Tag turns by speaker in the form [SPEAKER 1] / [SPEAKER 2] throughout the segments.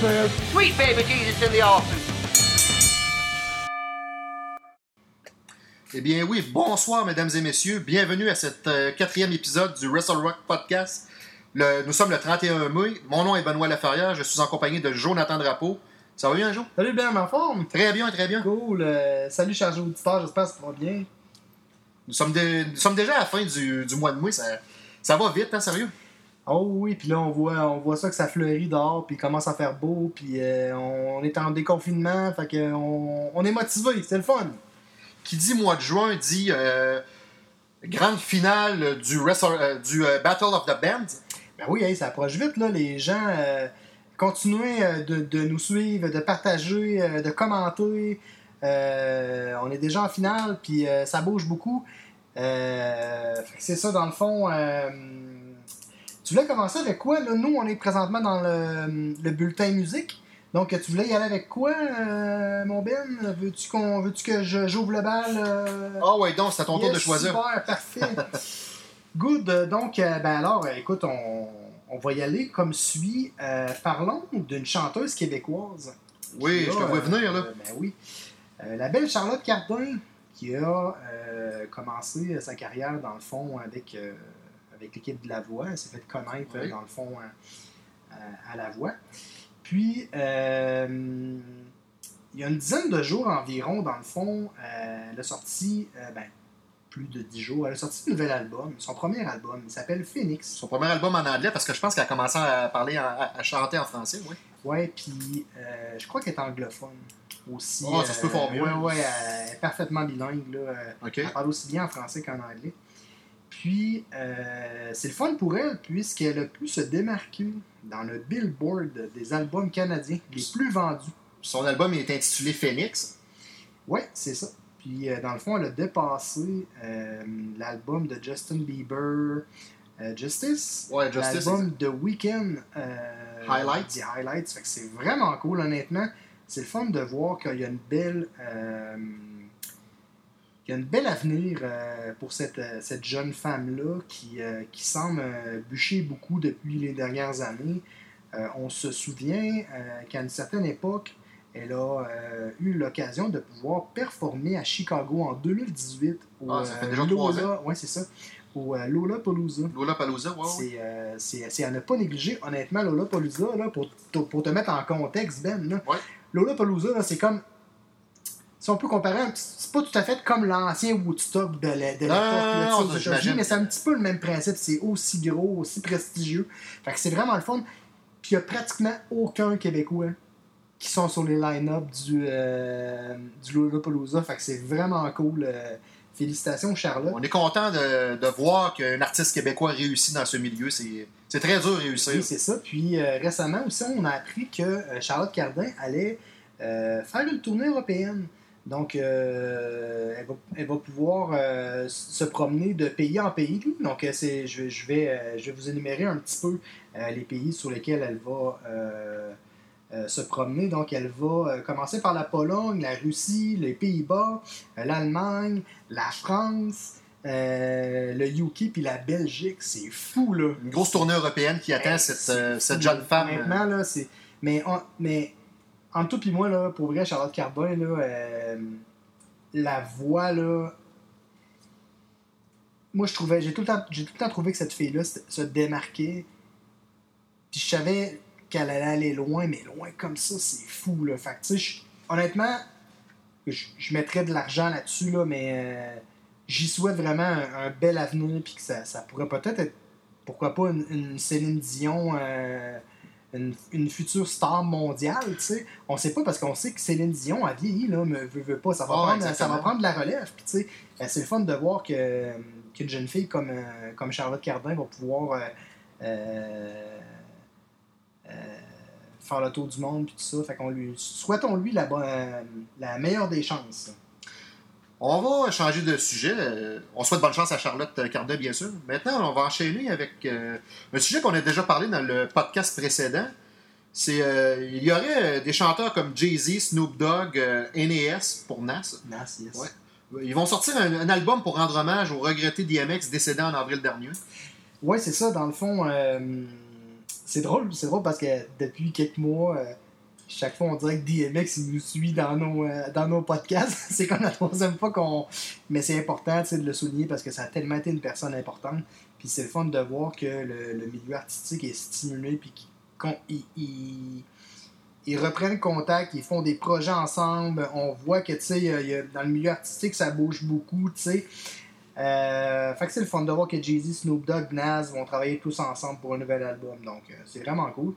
[SPEAKER 1] Says.
[SPEAKER 2] Sweet baby Jesus in the office.
[SPEAKER 3] Eh bien oui, bonsoir mesdames et messieurs, bienvenue à cet euh, quatrième épisode du Wrestle Rock Podcast. Le- nous sommes le 31 mai, mon nom est Benoît Laferrière, je suis en compagnie de Jonathan Drapeau. Ça va bien, Jo?
[SPEAKER 4] Salut Ben, en forme?
[SPEAKER 3] Très bien, très bien.
[SPEAKER 4] Cool. euh, salut chargé auditeur, j'espère que ça va bien.
[SPEAKER 3] Nous sommes, dé- nous sommes déjà à la fin du, du mois de mai, ça, ça va vite, hein, sérieux?
[SPEAKER 4] Oh oui, puis là on voit, on voit ça que ça fleurit dehors, puis il commence à faire beau, puis euh, on est en déconfinement, fait que on, on est motivé, c'est le fun.
[SPEAKER 3] Qui dit mois de juin dit euh, grande finale du, wrestle- euh, du euh, Battle of the Bands.
[SPEAKER 4] Ben oui, hey, ça approche vite là, les gens. continuez de, de nous suivre, de partager, de commenter. On est déjà en finale, puis ça bouge beaucoup. C'est ça, dans le fond. Euh, tu voulais commencer avec quoi? Là? Nous, on est présentement dans le, le bulletin musique. Donc, tu voulais y aller avec quoi, euh, mon Ben? Veux-tu qu'on, veux-tu que je, j'ouvre le bal? euh?
[SPEAKER 3] Ah ouais, donc c'est à ton tour de choisir.
[SPEAKER 4] Super, parfait. Good. euh, Donc, euh, ben alors, euh, écoute, on, on va y aller comme suit. Euh, parlons d'une chanteuse québécoise.
[SPEAKER 3] Oui, je te vois
[SPEAKER 4] euh,
[SPEAKER 3] venir, là.
[SPEAKER 4] Ben oui. Euh, la belle Charlotte Cardin, qui a euh, commencé sa carrière, dans le fond, avec, euh, avec l'équipe de La Voix. Elle s'est fait connaître,
[SPEAKER 3] Oui.
[SPEAKER 4] dans le fond, à, La Voix. Puis, euh, il y a une dizaine de jours environ, dans le fond, euh, elle a sorti, euh, ben, plus de dix jours, elle a sorti un nouvel album, son premier album, il s'appelle Phoenix.
[SPEAKER 3] Son premier album en anglais, parce que je pense qu'elle a commencé à parler, en- à, chanter en français, oui.
[SPEAKER 4] Ouais, puis je crois qu'elle est anglophone aussi.
[SPEAKER 3] Ah, ça se peut fort bien.
[SPEAKER 4] Ouais, ouais, elle est parfaitement bilingue, là. Elle parle aussi bien en français qu'en anglais. Puis, euh, c'est le fun pour elle, puisqu'elle a pu se démarquer dans le Billboard des albums canadiens les plus vendus.
[SPEAKER 3] Son album est intitulé Phoenix.
[SPEAKER 4] Ouais, c'est ça. Puis, euh, dans le fond, elle a dépassé euh, l'album de Justin Bieber, Justice.
[SPEAKER 3] Ouais, Justice.
[SPEAKER 4] L'album The Weeknd.
[SPEAKER 3] Highlights.
[SPEAKER 4] The Highlights. Fait que c'est vraiment cool, honnêtement. C'est le fun de voir qu'il y a une belle. Qu'il y a une belle avenir euh, pour cette, euh, cette jeune femme-là qui, euh, qui semble euh, bûcher beaucoup depuis les dernières années. On se souvient qu'à une certaine époque, elle a eu l'occasion de pouvoir performer à Chicago en 2018 au
[SPEAKER 3] Ah, ça fait déjà
[SPEAKER 4] Lola, ouais, c'est ça, au euh, Lollapalooza.
[SPEAKER 3] Lola Palooza, ouais.
[SPEAKER 4] C'est, euh, à ne pas négliger, honnêtement, Lollapalooza, là, pour, te- pour te mettre en contexte, Ben. Là,
[SPEAKER 3] Ouais.
[SPEAKER 4] Lollapalooza, là, c'est comme. Si on peut comparer, c'est pas tout à fait comme l'ancien Woodstock de, la- de
[SPEAKER 3] Non, non, non,
[SPEAKER 4] mais c'est un petit peu le même principe. C'est aussi gros, aussi prestigieux. Fait que c'est vraiment le fun. Puis il y a pratiquement aucun Québécois qui sont sur les line-up du, euh, du Lollapalooza. Fait que c'est vraiment cool. euh, félicitations, Charlotte.
[SPEAKER 3] On est content de, de voir qu'un artiste québécois réussit dans ce milieu. C'est très dur de réussir.
[SPEAKER 4] Oui, c'est ça. Puis euh, récemment aussi, on a appris que euh, Charlotte Cardin allait faire une tournée européenne. Donc, euh, elle, va, elle va pouvoir euh, se promener de pays en pays. Donc, euh, c'est, je, vais- je, vais, je vais vous énumérer un petit peu euh, les pays sur lesquels elle va se promener. Donc, elle va commencer par la Pologne, la Russie, les Pays-Bas, l'Allemagne, la France, euh, le UK puis la Belgique. C'est fou, là.
[SPEAKER 3] Une grosse tournée européenne qui attend cette, cette jeune femme.
[SPEAKER 4] Honnêtement, là, c'est. Mais, on- mais entre toi et moi, là, pour vrai, Charlotte Cardin, là, euh, la voix, là. Moi, je trouvais. J'ai tout, le temps- tout le temps trouvé que cette fille-là se, démarquait. Puis je savais qu'elle allait aller loin, mais loin comme ça, c'est fou, là. Fait que, honnêtement, je, mettrais de l'argent là-dessus, là, mais euh, j'y souhaite vraiment un, bel avenir, puis que ça, ça pourrait peut-être être, pourquoi pas, une, une Céline Dion euh, une, une future star mondiale, tu sais. On sait pas parce qu'on sait que Céline Dion a vieilli, là, mais veut, veut pas. Ça va, prendre, ça
[SPEAKER 3] exactement.
[SPEAKER 4] va prendre de la relève. Puis, tu sais, euh, c'est le fun de voir que, qu'une jeune fille comme, euh, comme Charlotte Cardin va pouvoir euh, euh, euh, faire le tour du monde, puis tout ça. Fait qu'on lui, souhaitons-lui la, bonne- euh, la meilleure des chances.
[SPEAKER 3] On va changer de sujet. Euh, On souhaite bonne chance à Charlotte Cardin, bien sûr. Maintenant, on va enchaîner avec euh, un sujet qu'on a déjà parlé dans le podcast précédent. C'est euh, il y aurait des chanteurs comme Jay-Z, Snoop Dogg, euh, NAS pour Nas.
[SPEAKER 4] Nas, yes.
[SPEAKER 3] Ouais. Ils vont sortir un, un album pour rendre hommage au regretté DMX décédé en avril dernier.
[SPEAKER 4] Ouais, c'est ça, dans le fond. euh, c'est drôle, c'est drôle parce que depuis quelques mois, chaque fois on dirait que DMX nous suit dans nos, euh, dans nos podcasts. c'est comme la troisième fois qu'on. Mais c'est important de le souligner parce que ça a tellement été une personne importante. Puis c'est le fun de voir que le, le milieu artistique est stimulé puis qu'ils reprennent contact, ils font des projets ensemble. On voit que tu sais, dans le milieu artistique, ça bouge beaucoup, tu sais. Euh, fait que c'est le fun de voir que Jay-Z, Snoop Dogg, Nas vont travailler tous ensemble pour un nouvel album. Donc, euh, c'est vraiment cool.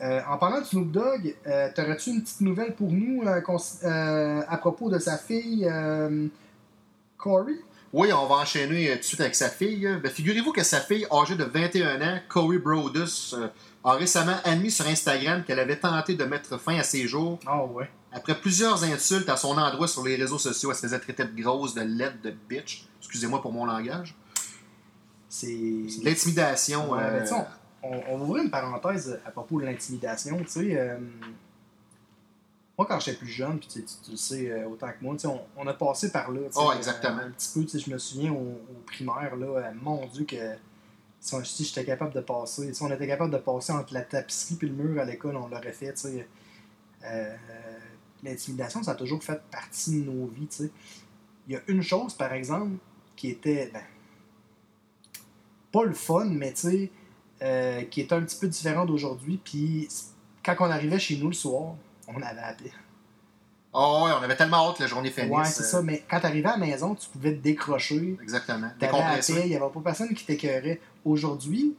[SPEAKER 4] Euh, en parlant de Snoop Dogg, euh, t'aurais-tu une petite nouvelle pour nous euh, à propos de sa fille Corey?
[SPEAKER 3] Oui, on va enchaîner tout de suite avec sa fille. Ben, Figurez-vous que sa fille, âgée de 21 ans, Corey Brodus, a récemment admis sur Instagram qu'elle avait tenté de mettre fin à ses jours
[SPEAKER 4] Ah ouais.
[SPEAKER 3] après plusieurs insultes à son endroit sur les réseaux sociaux. Elle se faisait traiter de grosse, de laide, de bitch. Excusez-moi pour mon langage.
[SPEAKER 4] C'est.
[SPEAKER 3] C'est de l'intimidation.
[SPEAKER 4] Ouais, on, on va ouvrir une parenthèse à propos de l'intimidation. Tu sais, euh, moi, quand j'étais plus jeune, puis tu, sais, tu- le sais euh, autant que moi, tu sais, on, on a passé par là.
[SPEAKER 3] Oh,
[SPEAKER 4] euh,
[SPEAKER 3] exactement.
[SPEAKER 4] un petit peu, tu sais, je me souviens au, au primaire, là, euh, mon Dieu, que si, j'étais capable de passer, si on était capable de passer entre la tapisserie et le mur à l'école, on l'aurait fait. tu sais. Euh, L'intimidation, ça a toujours fait partie de nos vies. tu sais. Il y a une chose, par exemple, qui était. ben, pas le fun, mais tu sais, euh, qui est un petit peu différent d'aujourd'hui. Puis quand on arrivait chez nous le soir, on avait appelé.
[SPEAKER 3] Oh, ouais, on avait tellement hâte que la journée finisse.
[SPEAKER 4] Ouais, c'est
[SPEAKER 3] euh,
[SPEAKER 4] ça. Mais quand t'arrivais à la maison, tu pouvais te décrocher.
[SPEAKER 3] Exactement. Décompresser.
[SPEAKER 4] il n'y avait pas personne qui t'écœurait. Aujourd'hui,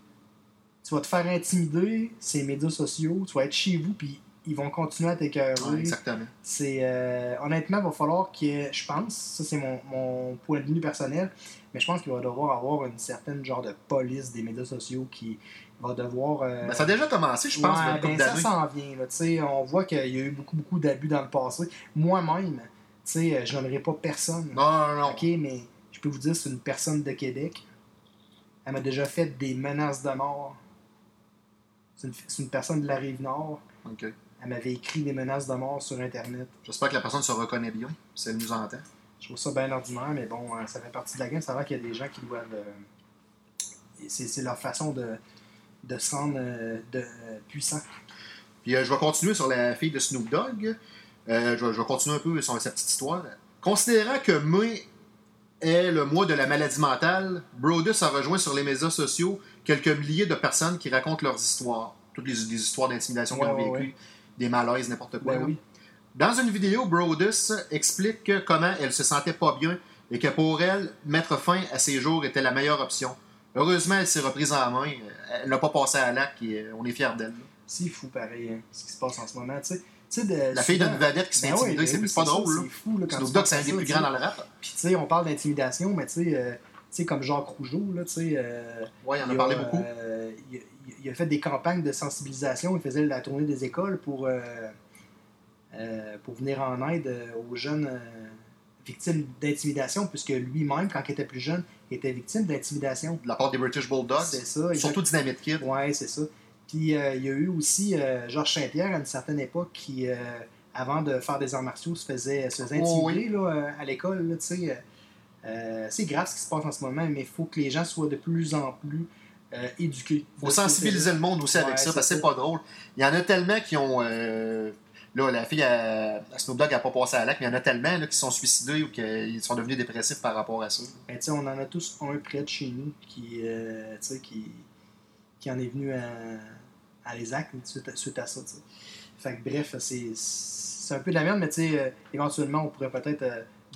[SPEAKER 4] tu vas te faire intimider ces médias sociaux, tu vas être chez vous, puis ils vont continuer à t'écœurer.
[SPEAKER 3] Ouais, exactement.
[SPEAKER 4] C'est euh, honnêtement, il va falloir que je pense, ça c'est mon, mon point de vue personnel, mais je pense qu'il va devoir avoir une certaine genre de police des médias sociaux qui va devoir. euh,
[SPEAKER 3] Ben, ça a déjà commencé, je pense,
[SPEAKER 4] ouais, ben, ça s'en vient. Là, on voit qu'il y a eu beaucoup, beaucoup d'abus dans le passé. Moi-même, euh, je n'aimerais pas personne.
[SPEAKER 3] Non, non, non.
[SPEAKER 4] OK, mais je peux vous dire, c'est une personne de Québec. Elle m'a déjà fait des menaces de mort. C'est une, c'est une personne de la Rive-Nord.
[SPEAKER 3] Ok.
[SPEAKER 4] Elle m'avait écrit des menaces de mort sur Internet.
[SPEAKER 3] J'espère que la personne se reconnaît bien, si elle nous entend.
[SPEAKER 4] Je trouve ça bien ordinaire, mais bon, euh, ça fait partie de la game. Ça va qu'il y a des gens qui doivent. euh, c'est, leur façon de, de se rendre euh, de, puissant.
[SPEAKER 3] Puis je vais continuer sur la fille de Snoop Dogg. Je, vais, je vais continuer un peu sur sa petite histoire. Considérant que mai est le mois de la maladie mentale, Brodus a rejoint sur les médias sociaux quelques milliers de personnes qui racontent leurs histoires. Toutes les, les histoires d'intimidation qu'ils
[SPEAKER 4] Ouais,
[SPEAKER 3] ont
[SPEAKER 4] ouais,
[SPEAKER 3] vécues,
[SPEAKER 4] ouais.
[SPEAKER 3] Des malaises, n'importe quoi.
[SPEAKER 4] Ben oui.
[SPEAKER 3] Dans une vidéo, Brodus explique comment elle se sentait pas bien et que pour elle, mettre fin à ses jours était la meilleure option. Heureusement, elle s'est reprise en main. Elle n'a pas passé à l'acte et euh, on est fiers d'elle.
[SPEAKER 4] C'est fou, pareil, hein, ce qui se passe en ce moment. Tu sais, de-
[SPEAKER 3] La fille d'une vedette qui se fait
[SPEAKER 4] Ben
[SPEAKER 3] intimider,
[SPEAKER 4] ben
[SPEAKER 3] c'est
[SPEAKER 4] oui,
[SPEAKER 3] pas drôle.
[SPEAKER 4] C'est fou, là, quand
[SPEAKER 3] Snoop Dogg, c'est un des plus grands dans le rap.
[SPEAKER 4] Puis, tu sais, on parle d'intimidation, mais tu sais, euh, comme Jacques Rougeau, là, tu sais. euh,
[SPEAKER 3] Ouais, il en a parlé beaucoup.
[SPEAKER 4] euh, il, il a fait des campagnes de sensibilisation. Il faisait la tournée des écoles pour, euh, euh, pour venir en aide euh, aux jeunes victimes d'intimidation, puisque lui-même, quand il était plus jeune, il était victime d'intimidation.
[SPEAKER 3] De la part des British Bulldogs.
[SPEAKER 4] C'est ça.
[SPEAKER 3] Surtout Dynamite Kid.
[SPEAKER 4] Ouais, c'est ça. Puis euh, il y a eu aussi euh, Georges Saint-Pierre à une certaine époque qui, euh, avant de faire des arts martiaux, se faisait, se faisait
[SPEAKER 3] Oh,
[SPEAKER 4] intimider là, à l'école. c'est grave ce qui se passe en ce moment, mais il faut que les gens soient de plus en plus euh, éduqués.
[SPEAKER 3] faut
[SPEAKER 4] De ce
[SPEAKER 3] sensibiliser le monde aussi
[SPEAKER 4] Ouais,
[SPEAKER 3] avec ça, parce que c'est pas drôle. Il y en a tellement qui ont. euh, Là, la fille à, à Snoop Dogg n'a pas passé à l'acte, mais il y en a tellement là, qui sont suicidés ou qui sont devenus dépressifs par rapport à ça.
[SPEAKER 4] Ben, tu sais, on en a tous un près de chez nous qui, euh, qui, qui en est venu à, à les actes suite à, suite à ça. Fait que bref, c'est c'est un peu de la merde, mais tu sais, euh, éventuellement, on pourrait peut-être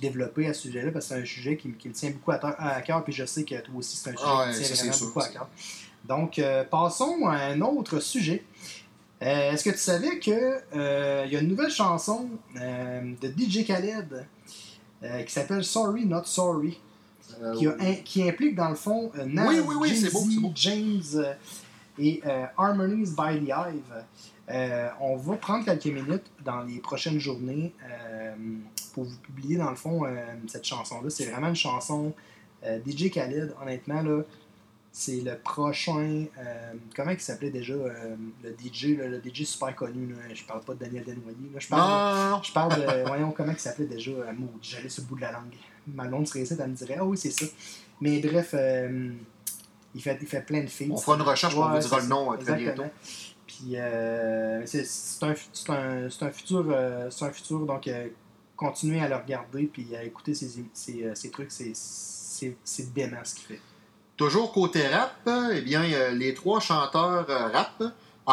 [SPEAKER 4] développer à ce sujet-là parce que c'est un sujet qui, me- qui me tient beaucoup à, cœur, puis je sais que toi aussi, c'est un sujet
[SPEAKER 3] Ah
[SPEAKER 4] qui
[SPEAKER 3] ça,
[SPEAKER 4] tient vraiment
[SPEAKER 3] sûr,
[SPEAKER 4] beaucoup à cœur. Donc, euh, passons à un autre sujet. Euh, Est-ce que tu savais que euh, y a une nouvelle chanson euh, de DJ Khaled qui s'appelle Sorry Not Sorry, qui, a un- qui implique dans le fond Nas,
[SPEAKER 3] Oui, oui.
[SPEAKER 4] James et Harmonies by the Hive. On va prendre quelques minutes dans les prochaines journées pour vous publier dans le fond euh, cette chanson-là. C'est vraiment une chanson euh, DJ Khaled, honnêtement là. C'est le prochain. euh, comment il s'appelait déjà euh, le DJ, là, le DJ super connu. Là, je parle pas de Daniel Desnoyers. Là, je parle
[SPEAKER 3] Non,
[SPEAKER 4] je parle de. voyons comment il s'appelait déjà. Euh, j'allais sur le bout de la langue. Ma blonde serait ici, elle me dirait Ah oui, c'est ça. Mais bref, il, fait, il fait plein de filles.
[SPEAKER 3] On fera une recherche, on vous dira le nom très bientôt.
[SPEAKER 4] Puis euh, c'est un, c'est un, un futur. c'est un futur, donc continuez à le regarder puis à écouter ses, ses, euh, ses trucs. C'est- dément ce qu'il fait.
[SPEAKER 3] Toujours côté rap, eh bien, euh, les trois chanteurs euh, rap,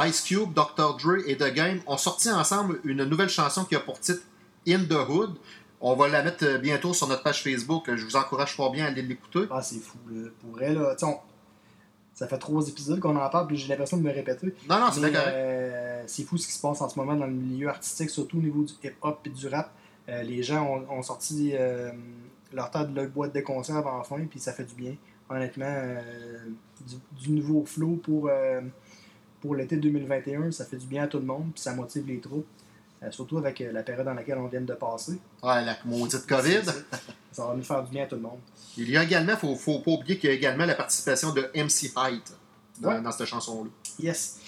[SPEAKER 3] Ice Cube, Dr. Dre et The Game, ont sorti ensemble une nouvelle chanson qui a pour titre In the Hood. On va la mettre bientôt sur notre page Facebook. Je vous encourage fort bien à aller l'écouter.
[SPEAKER 4] Ah, c'est fou, là. Pour elle, là. on- Ça fait trois épisodes qu'on en parle, puis j'ai l'impression de me répéter.
[SPEAKER 3] Non, non, c'est correct.
[SPEAKER 4] euh, c'est fou ce qui se passe en ce moment dans le milieu artistique, surtout au niveau du hip-hop et du rap. Euh, les gens ont, ont sorti euh, leur tas de leur boîte de conserve enfin, puis ça fait du bien. Honnêtement, euh, du, du nouveau flow pour, pour l'été 2021, ça fait du bien à tout le monde, puis ça motive les troupes. Surtout avec la période dans laquelle on vient de passer.
[SPEAKER 3] Ouais, la maudite COVID.
[SPEAKER 4] Ça. Ça va nous faire du bien à tout le monde.
[SPEAKER 3] Il y a également, faut, faut pas oublier qu'il y a également la participation de MC Height dans,
[SPEAKER 4] Ouais.
[SPEAKER 3] dans cette chanson-là.
[SPEAKER 4] Yes.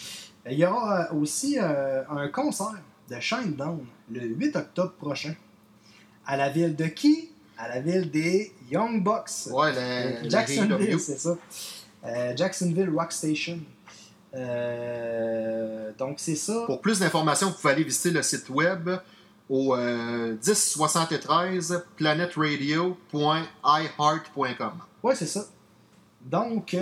[SPEAKER 4] Il y aura aussi un concert de Shinedown le 8 octobre prochain. À la ville de qui? À la ville des Young Bucks.
[SPEAKER 3] Ouais,
[SPEAKER 4] Euh,
[SPEAKER 3] la, la
[SPEAKER 4] Jacksonville, c'est ça. Euh, Jacksonville Rock Station. Euh, donc, c'est ça.
[SPEAKER 3] Pour plus d'informations, vous pouvez aller visiter le site web au euh, 1073 planetradio.iheart.com.
[SPEAKER 4] Ouais, c'est ça. Donc,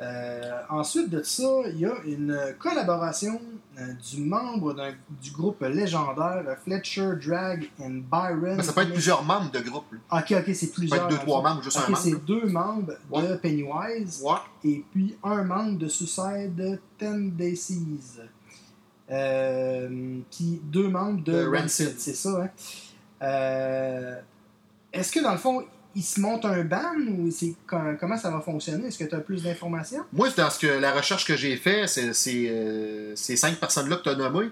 [SPEAKER 4] euh, ensuite de ça, il y a une collaboration euh, du membre du groupe légendaire euh, Fletcher Drag and Byron.
[SPEAKER 3] Mais ça peut être plusieurs membres de groupe. là.
[SPEAKER 4] Ok, ok, c'est
[SPEAKER 3] Ça peut
[SPEAKER 4] plusieurs.
[SPEAKER 3] être deux, trois membres juste
[SPEAKER 4] Ok,
[SPEAKER 3] un
[SPEAKER 4] c'est
[SPEAKER 3] membre.
[SPEAKER 4] deux membres de. Pennywise
[SPEAKER 3] Ouais.
[SPEAKER 4] et puis un membre de Suicide Tendencies. Euh, puis deux membres de,
[SPEAKER 3] De
[SPEAKER 4] Rancid, c'est ça. Hein? Est-ce que dans le fond, il se monte un ban ou c'est com- comment ça va fonctionner? Est-ce que tu as plus d'informations?
[SPEAKER 3] Moi, dans ce que, la recherche que j'ai fait, c'est euh, ces cinq personnes-là que tu as nommées.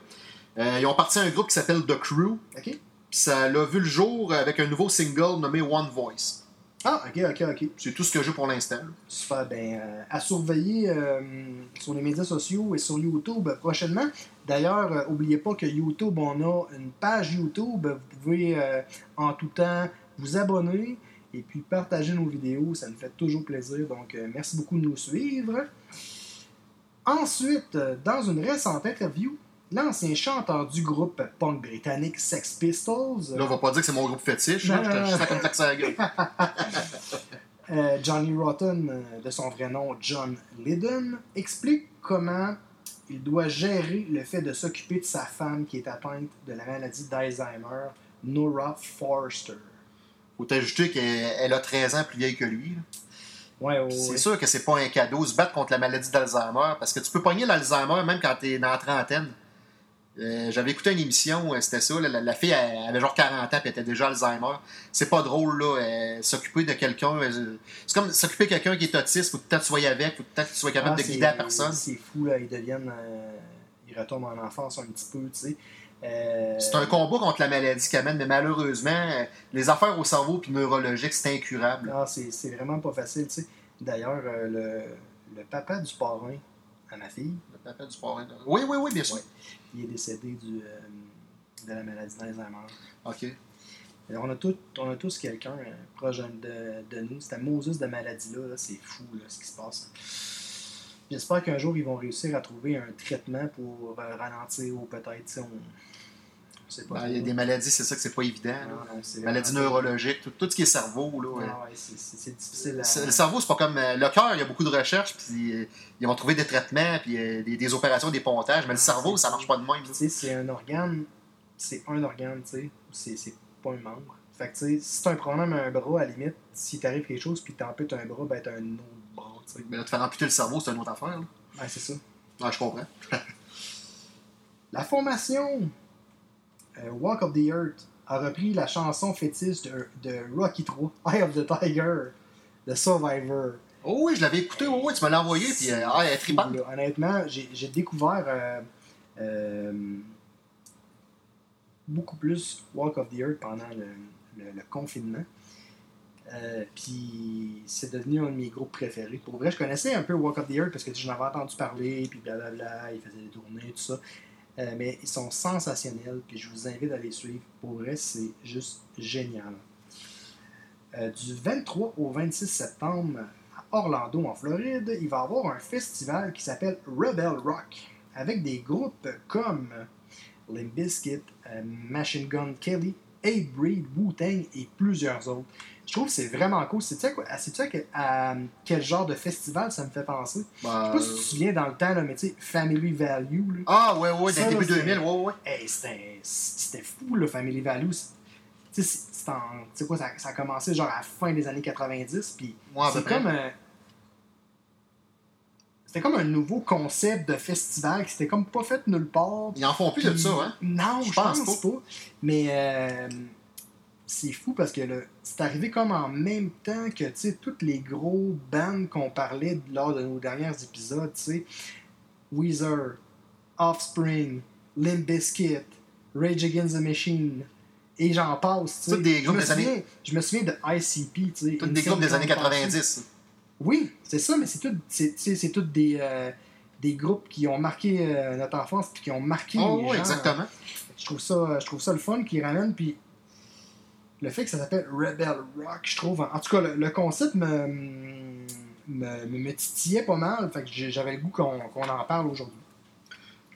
[SPEAKER 3] Euh, ils ont parti à un groupe qui s'appelle The Crew.
[SPEAKER 4] OK?
[SPEAKER 3] Puis ça l'a vu le jour avec un nouveau single nommé One Voice.
[SPEAKER 4] Ah, ok, ok, ok.
[SPEAKER 3] C'est tout ce que j'ai pour l'instant.
[SPEAKER 4] Super, ben, euh, à surveiller euh, sur les médias sociaux et sur YouTube prochainement. D'ailleurs, euh, n'oubliez pas que YouTube, on a une page YouTube. Vous pouvez en tout temps vous abonner et puis partager nos vidéos. Ça nous fait toujours plaisir. Donc, euh, merci beaucoup de nous suivre. Ensuite, euh, dans une récente interview, l'ancien chanteur du groupe punk britannique Sex Pistols,
[SPEAKER 3] Là, on va pas dire que c'est mon groupe fétiche. là. Je te- comme à la gueule.
[SPEAKER 4] Euh, Johnny Rotten, euh, de son vrai nom John Lydon, explique comment il doit gérer le fait de s'occuper de sa femme qui est atteinte de la maladie d'Alzheimer, Nora Forster.
[SPEAKER 3] Faut t'ajouter qu'elle elle a 13 ans plus vieille que lui.
[SPEAKER 4] Ouais, ouais,
[SPEAKER 3] C'est
[SPEAKER 4] ouais.
[SPEAKER 3] sûr que c'est pas un cadeau se battre contre la maladie d'Alzheimer parce que tu peux pogner l'Alzheimer même quand t'es dans la trentaine. Euh, J'avais écouté une émission, euh, c'était ça. la, la fille elle avait genre 40 ans elle était déjà Alzheimer. C'est pas drôle, là. euh, s'occuper de quelqu'un. c'est comme s'occuper de quelqu'un qui est autiste. Faut que tu sois avec, faut que tu sois capable
[SPEAKER 4] Ah,
[SPEAKER 3] de guider la personne.
[SPEAKER 4] C'est fou, là, ils deviennent. euh, ils retombent en enfance un petit peu, tu sais. Euh,
[SPEAKER 3] C'est un combat contre la maladie qu'elle mène, mais malheureusement, euh, les affaires au cerveau puis neurologique, c'est incurable.
[SPEAKER 4] ah, c'est vraiment pas facile, tu sais. D'ailleurs, euh, le, le papa du parrain à ma fille,
[SPEAKER 3] Le papa du parrain. Oui, oui, oui, bien sûr.
[SPEAKER 4] Ouais. il est décédé du, euh, de la maladie d'Alzheimer.
[SPEAKER 3] OK.
[SPEAKER 4] Et On a, tout- on a tous quelqu'un proche de, de nous. Cette Moses de maladie-là, là, c'est fou là, ce qui se passe. J'espère qu'un jour, ils vont réussir à trouver un traitement pour euh, ralentir ou peut-être.
[SPEAKER 3] Ben, Il y a des maladies, c'est ça que c'est pas évident. Maladies neurologiques, tout, tout ce qui est cerveau. Là.
[SPEAKER 4] Ah ouais, c'est- difficile à.
[SPEAKER 3] Le cerveau, c'est pas comme. euh, le cœur, il y a beaucoup de recherches, puis euh, ils vont trouver des traitements, puis des, des opérations, des pontages, mais le cerveau, ça marche pas de même.
[SPEAKER 4] C'est un organe, c'est un organe, tu sais, c'est c'est pas un membre. Fait que, tu sais, si t'as un problème à un bras, à la limite, si t'arrive quelque chose puis t'amputes un bras, ben t'as un autre
[SPEAKER 3] Mais là, te faire amputer le cerveau, c'est une autre affaire. Là.
[SPEAKER 4] Ouais, c'est ça.
[SPEAKER 3] Ah, je comprends.
[SPEAKER 4] La formation euh, Walk of the Earth a repris la chanson fétiche de, de Rocky 3, Eye of the Tiger, de Survivor.
[SPEAKER 3] Oh oui, je l'avais écouté, oh, oui, tu me l'as envoyé, puis euh, ah, elle est tripante.
[SPEAKER 4] Honnêtement, j'ai j'ai découvert euh, euh, beaucoup plus Walk of the Earth pendant le, le- le confinement. Euh, puis c'est devenu un de mes groupes préférés. Pour vrai, je connaissais un peu Walk of the Earth parce que j'en avais entendu parler, puis blablabla, ils faisaient des tournées, tout ça. Euh, mais ils sont sensationnels, puis je vous invite à les suivre. Pour vrai, c'est juste génial. Euh, du 23 au 26 septembre, à Orlando, en Floride, il va y avoir un festival qui s'appelle Rebel Rock, avec des groupes comme Limp Bizkit, Machine Gun Kelly, Ape Breed, Wu-Tang et plusieurs autres. Je trouve que c'est vraiment cool. C'est tu quoi, sais-tu à, à quel genre de festival ça me fait penser?
[SPEAKER 3] Bah,
[SPEAKER 4] Je sais pas si tu te souviens dans le temps, là, mais tu sais, Family Value. Là.
[SPEAKER 3] Ah, ouais, ouais, dans le début
[SPEAKER 4] c'est-
[SPEAKER 3] 2000, ouais, ouais.
[SPEAKER 4] Hey, c'était c'était fou, le Family Value. Tu sais, sais quoi, ça, ça a commencé genre à la fin des années 90, puis
[SPEAKER 3] Ouais,
[SPEAKER 4] c'est comme un... C'était comme un nouveau concept de festival qui s'était comme pas fait nulle part.
[SPEAKER 3] Ils en font plus de ça, hein?
[SPEAKER 4] Non,
[SPEAKER 3] Je pense
[SPEAKER 4] pense, pas. Mais euh, c'est fou parce que c'est arrivé comme en même temps que tu sais, toutes les gros bands qu'on parlait lors de nos derniers épisodes, tu sais, Weezer, Offspring, Limp Bizkit, Rage Against the Machine, et j'en passe. tu sais.
[SPEAKER 3] Toutes des groupes
[SPEAKER 4] je me
[SPEAKER 3] des années-
[SPEAKER 4] souviens- Je me souviens de ICP, tu sais.
[SPEAKER 3] Tous des groupes des années
[SPEAKER 4] Clown Posse.
[SPEAKER 3] 90.
[SPEAKER 4] Oui, c'est ça, mais c'est tout, c'est, tous des, euh, des groupes qui ont marqué euh, notre enfance puis qui ont marqué
[SPEAKER 3] Oh,
[SPEAKER 4] les gens.
[SPEAKER 3] exactement.
[SPEAKER 4] Je trouve ça, je trouve ça le fun qu'ils ramènent, puis le fait que ça s'appelle Rebel Rock, je trouve, en tout cas, le, le concept me, me, me- titillait pas mal, fait que j'avais le goût qu'on, en parle aujourd'hui.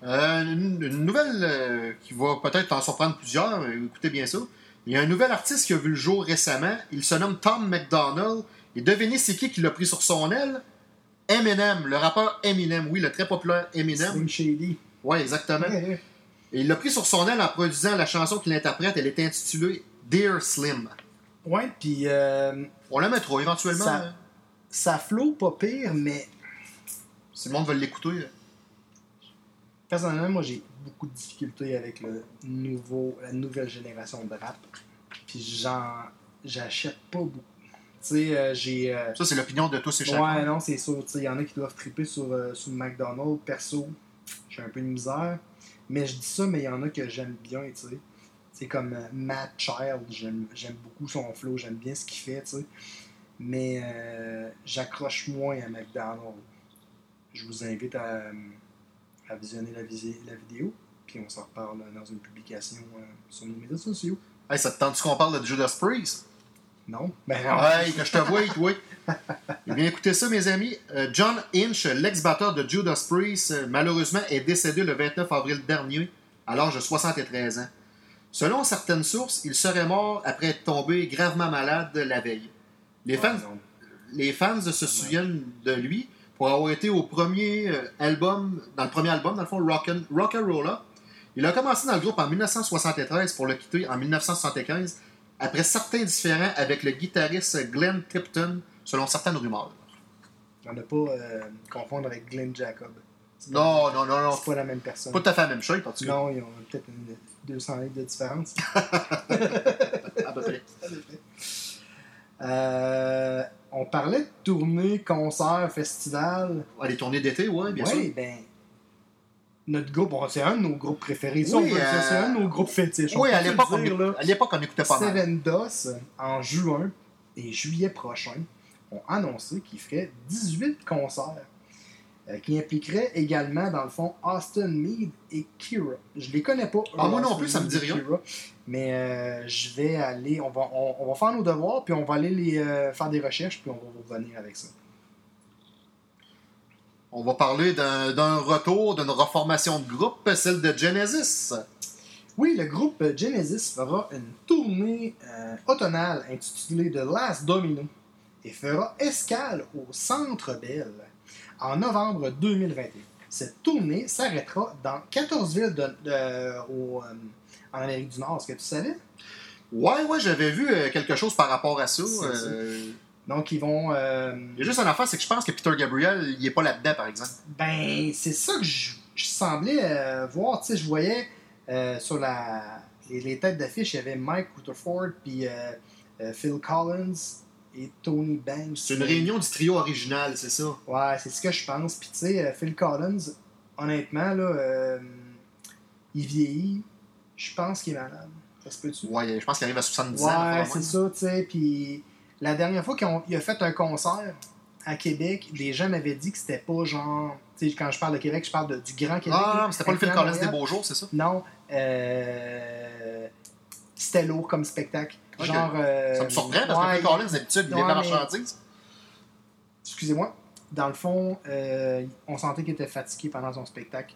[SPEAKER 3] Euh, une, une nouvelle euh, qui va peut-être en surprendre plusieurs, écoutez bien ça. Il y a un nouvel artiste qui a vu le jour récemment. Il se nomme Tom McDonald. Et devinez c'est qui qui l'a pris sur son aile? Eminem, le rappeur Eminem. Oui, le très populaire Eminem.
[SPEAKER 4] Slim Shady.
[SPEAKER 3] Oui, exactement.
[SPEAKER 4] Ouais, ouais.
[SPEAKER 3] Et il l'a pris sur son aile en produisant la chanson qu'il interprète. Elle est intitulée Dear Slim.
[SPEAKER 4] Ouais, puis euh,
[SPEAKER 3] On la mettra éventuellement.
[SPEAKER 4] Ça-
[SPEAKER 3] hein.
[SPEAKER 4] ça flow pas pire, mais
[SPEAKER 3] Si le monde veut l'écouter.
[SPEAKER 4] personnellement, moi, j'ai beaucoup de difficultés avec le nouveau, la nouvelle génération de rap. Puis j'en, j'achète pas beaucoup. Tu sais, euh, j'ai... euh,
[SPEAKER 3] Ça, c'est l'opinion de tous et chacun.
[SPEAKER 4] Ouais, non, c'est sûr. Il y en a qui doivent triper sur, sur McDonald's. Perso, j'ai un peu de misère. Mais je dis ça, mais il y en a que j'aime bien, tu sais. C'est comme euh, Matt Child, j'aime beaucoup son flow, j'aime bien ce qu'il fait, tu sais. Mais euh, j'accroche moins à McDonald's. Je vous invite à, à visionner la, visi- la vidéo, puis on s'en reparle dans une publication euh, sur nos médias sociaux.
[SPEAKER 3] Hey, ça te tente qu'on parle de Judas Priest?
[SPEAKER 4] Non? Ben non.
[SPEAKER 3] Ouais, que je te vois, oui. Eh bien, écoutez ça, mes amis. Euh, John Inch, l'ex-batteur de Judas Priest, euh, malheureusement, est décédé le 29 avril dernier, à l'âge de 73 ans. Selon certaines sources, il serait mort après être tombé gravement malade la veille. Les fans,
[SPEAKER 4] Ouais, non.
[SPEAKER 3] les fans se souviennent de lui pour avoir été au premier euh, album, dans le premier album, dans le fond, Rock'n- Rock'n'Rolla. Il a commencé dans le groupe en 1973 pour le quitter en 1975, après certains différends avec le guitariste Glenn Tipton, selon certaines rumeurs.
[SPEAKER 4] On n'a pas euh, confondre avec Glenn Jacob.
[SPEAKER 3] Non, non, non, non.
[SPEAKER 4] C'est pas la même personne.
[SPEAKER 3] Pas tout à fait la même chose, en tout cas.
[SPEAKER 4] Non, ils ont peut-être une 200 livres de différence.
[SPEAKER 3] À peu près.
[SPEAKER 4] Euh, on parlait de tournée, concert, festival.
[SPEAKER 3] Ouais, les tournées d'été, oui, bien
[SPEAKER 4] oui,
[SPEAKER 3] sûr.
[SPEAKER 4] ben. Notre groupe, c'est un de nos groupes préférés.
[SPEAKER 3] Oui, euh,
[SPEAKER 4] c'est un de nos groupes fétiches.
[SPEAKER 3] Oui, à l'époque, on, à on écoutait pas mal.
[SPEAKER 4] Seven DOS, en juin et juillet prochain, ont annoncé qu'ils feraient 18 concerts euh, qui impliqueraient également, dans le fond, Austin Mead et Kira. Je les connais pas.
[SPEAKER 3] Ah, moi non plus, ça me dit rien.
[SPEAKER 4] Kira, mais euh, je vais aller, on va, on, on va faire nos devoirs, puis on va aller les, euh, faire des recherches, puis on va vous revenir avec ça.
[SPEAKER 3] On va parler d'un retour, d'une reformation de groupe, celle de Genesis.
[SPEAKER 4] Oui, le groupe Genesis fera une tournée automnale intitulée The Last Domino et fera escale au Centre Bell en novembre 2021. Cette tournée s'arrêtera dans 14 villes de- de- au, euh, en Amérique du Nord. Est-ce que tu savais?
[SPEAKER 3] Ouais, ouais, j'avais vu euh, quelque chose par rapport à ça. Euh,
[SPEAKER 4] Donc, ils vont. euh,
[SPEAKER 3] Il y a juste une affaire, c'est que je pense que Peter Gabriel, il est pas là-dedans, par exemple.
[SPEAKER 4] ben, c'est ça que je je semblais euh, voir, tu sais, je voyais euh, sur la, les, les têtes d'affiche, il y avait Mike Rutherford, puis Phil Collins et Tony Banks.
[SPEAKER 3] C'est une réunion du trio original, c'est ça?
[SPEAKER 4] Ouais, c'est ce que je pense. Puis tu sais, euh, Phil Collins, honnêtement, là, euh, il vieillit. Je pense qu'il est malade. Ça se peut-tu?
[SPEAKER 3] Ouais, je pense qu'il arrive à 70 ans.
[SPEAKER 4] Ouais, c'est ça, tu sais. Puis la dernière fois qu'il a fait un concert à Québec, les gens m'avaient dit que c'était pas genre. Tu sais, quand je parle de Québec, je parle de- du Grand Québec.
[SPEAKER 3] Ah, non, mais c'était pas le Phil Collins des beaux jours, c'est ça?
[SPEAKER 4] Non, euh, c'était lourd comme spectacle. Genre. euh,
[SPEAKER 3] Ça me surprend parce
[SPEAKER 4] ouais,
[SPEAKER 3] que Collins, d'habitude, il est la marchandise.
[SPEAKER 4] Excusez-moi. Dans le fond, euh, on sentait qu'il était fatigué pendant son spectacle.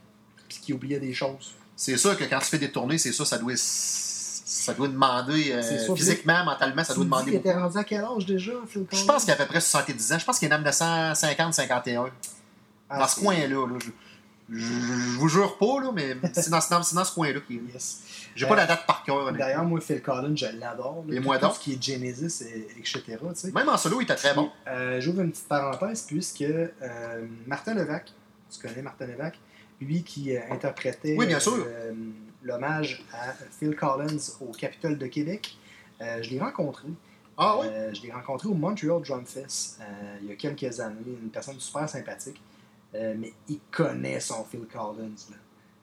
[SPEAKER 4] Puis qu'il oubliait des choses.
[SPEAKER 3] C'est sûr que quand tu fais des tournées, c'est ça, ça doit, ça doit demander euh,
[SPEAKER 4] sûr,
[SPEAKER 3] physiquement, mentalement, ça doit demander
[SPEAKER 4] qu'il était rendu à quel âge déjà, Phil Collins
[SPEAKER 3] Je pense qu'il a à peu près 70 ans. Je pense qu'il est né en 1950-51.
[SPEAKER 4] Ah,
[SPEAKER 3] dans ce
[SPEAKER 4] c'est-
[SPEAKER 3] coin-là. là. Je, je, vous jure pas, là, mais c'est dans, ce coin-là qu'il est.
[SPEAKER 4] Yes.
[SPEAKER 3] J'ai
[SPEAKER 4] Euh,
[SPEAKER 3] pas la date par cœur.
[SPEAKER 4] D'ailleurs, moi, Phil Collins, je l'adore.
[SPEAKER 3] Et
[SPEAKER 4] Tout-
[SPEAKER 3] moi
[SPEAKER 4] tout
[SPEAKER 3] donc?
[SPEAKER 4] ce qui est Genesis, et, etc. tu sais.
[SPEAKER 3] Même en solo, il était très bon.
[SPEAKER 4] Euh, J'ouvre une petite parenthèse puisque euh, Martin Levac, tu connais Martin Levac, lui qui euh, interprétait
[SPEAKER 3] Oui,
[SPEAKER 4] euh, l'hommage à Phil Collins au Capitole de Québec, euh, je l'ai rencontré.
[SPEAKER 3] Ah oui?
[SPEAKER 4] Euh, je l'ai rencontré au Montreal Drum Fest euh, il y a quelques années. Une personne super sympathique. Euh, mais il connaît son Phil Collins.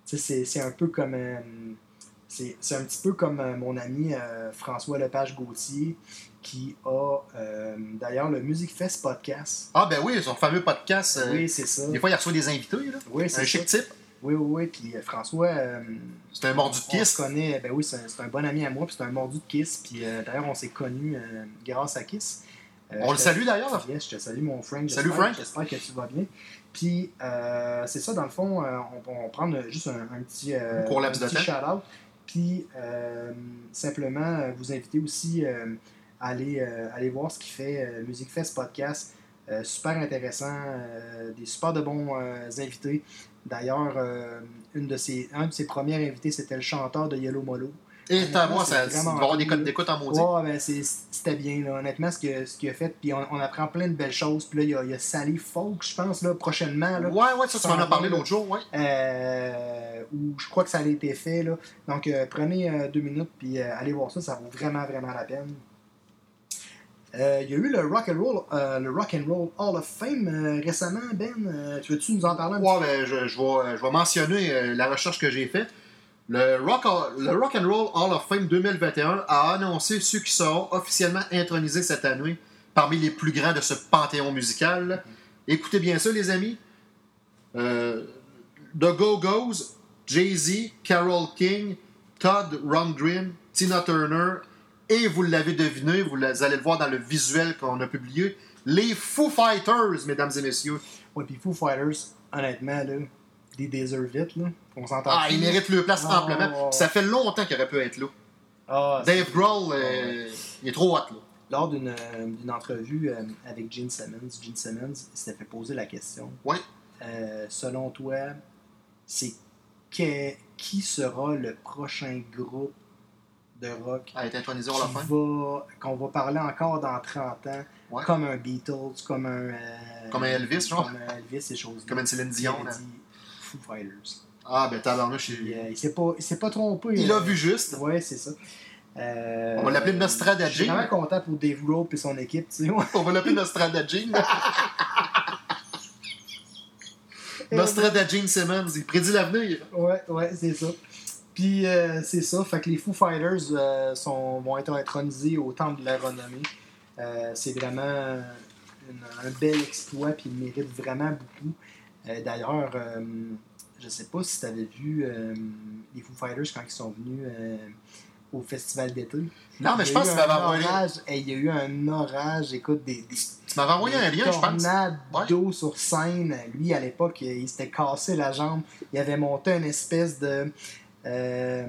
[SPEAKER 4] C'est un peu comme. euh, c'est un petit peu comme euh, mon ami François Lepage-Gauthier qui a d'ailleurs le Music Fest podcast.
[SPEAKER 3] Ah ben oui, son fameux podcast.
[SPEAKER 4] oui, c'est ça.
[SPEAKER 3] Des fois, il reçoit des invités. Là.
[SPEAKER 4] Oui, c'est
[SPEAKER 3] Un
[SPEAKER 4] ça.
[SPEAKER 3] chic type.
[SPEAKER 4] Oui, oui, oui. Puis François,
[SPEAKER 3] C'est un mordu de
[SPEAKER 4] on se
[SPEAKER 3] kiss.
[SPEAKER 4] connaît. Ben oui, c'est un, un bon ami à moi, puis c'est un mordu de Kiss. Puis d'ailleurs, on s'est connus grâce à Kiss. Euh,
[SPEAKER 3] On le salue d'ailleurs.
[SPEAKER 4] Yes, je te salue, mon Frank.
[SPEAKER 3] Salut, Frank.
[SPEAKER 4] J'espère que tu vas bien. Puis, euh, c'est ça, dans le fond, euh, on va prendre juste un, un petit,
[SPEAKER 3] Un
[SPEAKER 4] petit shout-out. Puis, simplement, vous inviter aussi à aller, aller voir ce qu'il fait Music Fest Podcast. Euh, super intéressant, euh, des super de bons euh, invités. D'ailleurs, une de ses, un de ses premiers invités, c'était le chanteur de Yellow Molo.
[SPEAKER 3] Et t'as moi,
[SPEAKER 4] c'est
[SPEAKER 3] ça, va avoir des codes d'écoute en maudit.
[SPEAKER 4] Ouais, ben c'est- c'était bien, là. honnêtement, ce que- ce qu'il a fait. Puis on, on apprend plein de belles choses. Puis là, il y a, il y a Sally Folk, je pense, là, prochainement. Là,
[SPEAKER 3] Ouais, ouais, ça, tu m'en as parlé l'autre jour, ouais.
[SPEAKER 4] euh, où je crois que ça a été fait. Là. Donc, euh, prenez euh, deux minutes, puis allez voir ça. Ça vaut vraiment, vraiment la peine. Il y a eu le Rock and Roll, euh, le Rock and Roll Hall of Fame récemment, Ben. Tu veux-tu nous en parler un petit
[SPEAKER 3] Ouais, ben, je, je vais, je vais mentionner la recherche que j'ai faite. Le Rock, and Roll Hall of Fame 2021 a annoncé ceux qui seront officiellement intronisés cette année parmi les plus grands de ce panthéon musical. Écoutez bien ça, les amis. Euh, The Go-Go's, Jay-Z, Carole King, Todd Rundgren, Tina Turner, et vous l'avez deviné, vous allez le voir dans le visuel qu'on a publié, les Foo Fighters, mesdames et messieurs.
[SPEAKER 4] Ouais, puis Foo Fighters, honnêtement, là, des deserve it, là. On s'entend.
[SPEAKER 3] Ah, il mérite le place amplement. Puis Ça fait longtemps qu'il aurait pu être là.
[SPEAKER 4] Ah,
[SPEAKER 3] Dave Grohl, euh, il est trop hot, là.
[SPEAKER 4] Lors d'une euh, d'une entrevue euh, avec Gene Simmons, Gene Simmons s'était fait poser la question euh, selon toi, c'est que- qui sera le prochain groupe de rock
[SPEAKER 3] À être intronisé
[SPEAKER 4] qui
[SPEAKER 3] à la fin.
[SPEAKER 4] va- qu'on va parler encore dans 30 ans,
[SPEAKER 3] Ouais.
[SPEAKER 4] comme un Beatles, comme un. euh,
[SPEAKER 3] Comme un Elvis, genre?
[SPEAKER 4] Comme un Elvis, ces choses-là.
[SPEAKER 3] Comme une Céline Dion,
[SPEAKER 4] dit Foo Fighters.
[SPEAKER 3] Ah, ben tabarnouche, il,
[SPEAKER 4] euh, il s'est pas, il s'est pas trompé.
[SPEAKER 3] il a
[SPEAKER 4] euh,
[SPEAKER 3] vu juste.
[SPEAKER 4] Ouais, c'est ça. Euh,
[SPEAKER 3] On va l'appeler
[SPEAKER 4] Je
[SPEAKER 3] Nostradagine.
[SPEAKER 4] suis vraiment content pour Dave Grohl et son équipe. Tu sais.
[SPEAKER 3] On va l'appeler Nostradagine. Nostradagine Simmons, il prédit l'avenir.
[SPEAKER 4] Ouais, ouais, c'est ça. Puis euh, c'est ça, fait que les Foo Fighters euh, sont, vont être intronisés au temple de la renommée. C'est vraiment une- un bel exploit, puis ils méritent vraiment beaucoup. D'ailleurs, je sais pas si tu avais vu euh, les Foo Fighters quand ils sont venus euh, au festival d'été.
[SPEAKER 3] Non, mais je
[SPEAKER 4] y a
[SPEAKER 3] pense
[SPEAKER 4] eu
[SPEAKER 3] que tu m'avais
[SPEAKER 4] un
[SPEAKER 3] envoyé.
[SPEAKER 4] orage. Hey, il y a eu un orage, écoute, des, des,
[SPEAKER 3] Tu m'avais envoyé un lien, je pense. Ouais.
[SPEAKER 4] d'eau sur scène. Lui, à l'époque, il s'était cassé la jambe. Il avait monté une espèce de, euh,